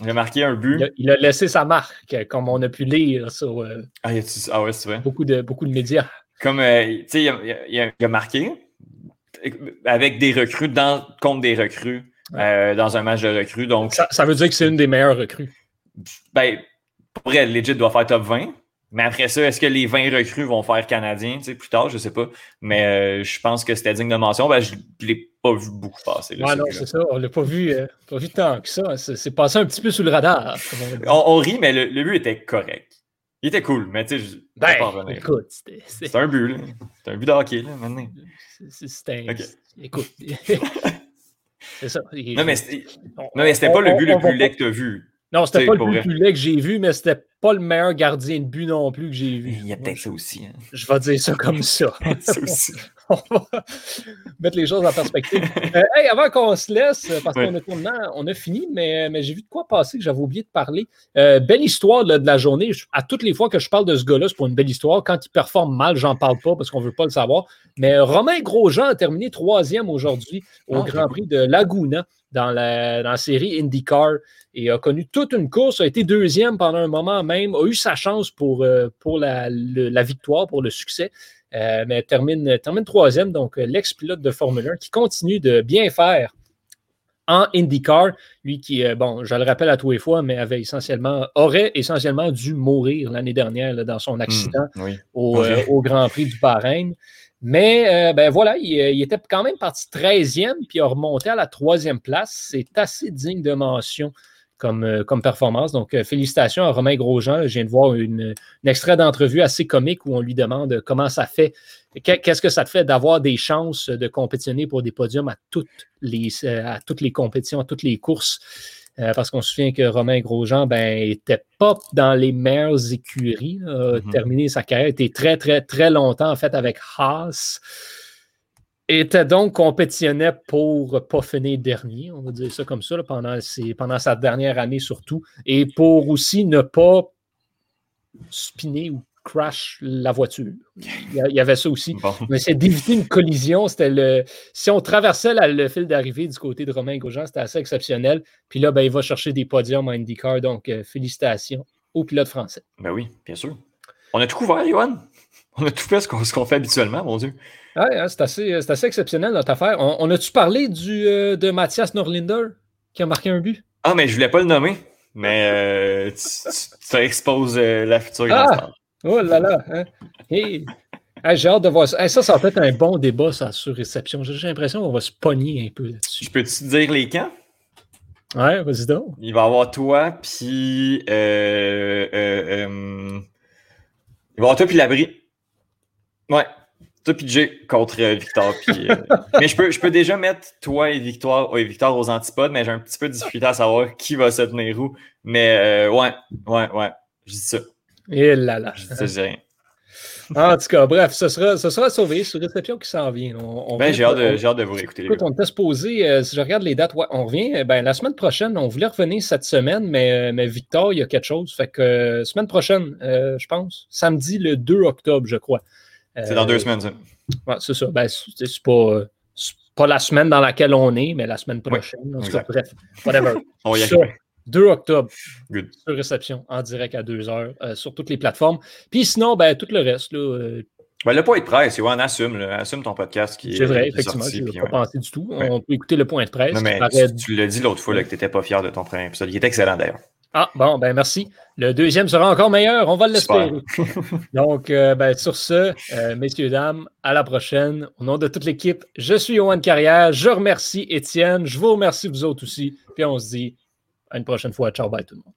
Il a marqué un but. Il a, laissé sa marque, comme on a pu lire sur euh, ah, ah, ouais, vrai. Beaucoup, de, beaucoup de médias. Comme, euh, tu sais, il, a marqué avec des recrues dans, contre des recrues euh, dans un match de recrues. Donc, ça, ça veut dire que c'est une des meilleures recrues. Ben, pour elle, legit doit faire top 20. Mais après ça, est-ce que les 20 recrues vont faire Canadien plus tard? Je ne sais pas. Mais euh, je pense que c'était digne de mention. Ben, je ne l'ai pas vu beaucoup passer. Là, non, c'est ça. On ne l'a pas vu, euh, pas vu tant que ça. C'est passé un petit peu sous le radar. On, rit, mais le, but était correct. Il était cool, mais tu sais, je ben, pas écoute, c'est un but, là. C'est un but de hockey, là, maintenant. C'était un... Écoute. (laughs) c'est ça. Non, mais c'était pas le but le plus laid que tu as vu. Non, c'était pas le plus laid que j'ai vu, mais c'était pas le meilleur gardien de but non plus que j'ai vu. Il y a peut-être ça aussi. Hein. Je vais dire ça comme ça. ça aussi. (laughs) (laughs) on va mettre les choses en perspective. Euh, hey, avant qu'on se laisse, parce qu'on a, on a fini, mais, mais j'ai vu de quoi passer que j'avais oublié de parler. Euh, belle histoire de la journée. à toutes les fois que je parle de ce gars-là, c'est pour une belle histoire. Quand il performe mal, j'en parle pas parce qu'on veut pas le savoir. Mais Romain Grosjean a terminé troisième aujourd'hui au ah, Grand Prix de Laguna dans la, dans la série IndyCar et a connu toute une course, a été deuxième pendant un moment même, a eu sa chance pour, euh, pour la, victoire, pour le succès, euh, mais termine, termine troisième, donc euh, l'ex-pilote de Formule 1 qui continue de bien faire en IndyCar, lui qui, bon, je le rappelle à tous les fois, mais avait essentiellement, aurait essentiellement dû mourir l'année dernière dans son accident hmm, au, Grand Prix du Bahreïn. Mais ben voilà, il, était quand même parti 13e, puis a remonté à la troisième place. C'est assez digne de mention comme, euh, comme performance. Donc, euh, félicitations à Romain Grosjean. Je viens de voir une, extrait d'entrevue assez comique où on lui demande comment ça fait, qu'est-ce que ça te fait d'avoir des chances de compétitionner pour des podiums à toutes les, euh, à toutes les compétitions, à toutes les courses? parce qu'on se souvient que Romain Grosjean n'était ben, pas dans les meilleures écuries, a mm-hmm. terminé sa carrière, était très, très, très longtemps en fait avec Haas était donc compétitionnait pour pas finir dernier, on va dire ça comme ça, pendant, pendant sa dernière année surtout, et pour aussi ne pas spinner ou crash la voiture. Il y avait ça aussi. Mais c'est d'éviter une collision. C'était le. Si on traversait le fil d'arrivée du côté de Romain Grosjean, c'était assez exceptionnel. Puis là, ben, il va chercher des podiums en IndyCar. Donc, euh, félicitations au pilote français. Ben oui, bien sûr. On a tout couvert, Johan? On a tout fait ce qu'on fait habituellement, mon Dieu. Oui, hein, c'est assez, assez, exceptionnel notre affaire. On, a-tu parlé du, euh, de Mathias Norlinder qui a marqué un but? Ah, mais je voulais pas le nommer. Mais (laughs) euh, tu, exposes euh, la future ah! Oh là là! Hein? j'ai hâte de voir ça. ça, ça va être un bon débat, ça, sur réception. J'ai l'impression qu'on va se pogner un peu là-dessus. Je peux-tu te dire les camps? Ouais, vas-y donc. Il va y avoir toi, puis. Euh, euh, euh, il va y avoir toi, puis l'abri. Ouais. Toi, puis Jay contre Victor. Puis, (laughs) mais je peux, je peux déjà mettre toi et Victor, et Victor aux antipodes, mais j'ai un petit peu de difficulté à savoir qui va se tenir où. Mais ouais, ouais, ouais. Je dis ça. Et là là. Je dis ça, je dis rien. En tout cas, bref, ce sera, ce sera sauvé sur réception qui s'en vient. ben, j'ai hâte, de vous réécouter. Écoute, on était supposé, euh, si je regarde les dates, on revient. Euh, ben, la semaine prochaine, on voulait revenir cette semaine, mais, euh, mais Victor, il y a quelque chose. Fait que semaine prochaine, je pense, samedi le 2 octobre, je crois. C'est dans deux semaines, ça. Ouais, c'est ça. Ben, c'est pas, pas la semaine dans laquelle on est, mais la semaine prochaine. en tout cas, bref, whatever. (laughs) on y 2 octobre sur réception en direct à 2 heures euh, sur toutes les plateformes. Puis sinon, ben, tout le reste. Là, euh, ben, le point de presse, c'est ouais, assume, assume ton podcast qui est. C'est vrai, effectivement, je n'ai pas pensé du tout. On peut écouter le point de presse. Non, mais tu, l'as dit l'autre fois que tu n'étais pas fier de ton premier épisode. Il est excellent d'ailleurs. Ah, bon, ben merci. Le deuxième sera encore meilleur, on va l'espérer. (laughs) Donc, euh, ben, sur ce, messieurs, dames, à la prochaine. Au nom de toute l'équipe, je suis Yoann Carrière. Je remercie Étienne. Je vous remercie vous autres aussi. Puis on se dit à une prochaine fois. Ciao, bye tout le monde.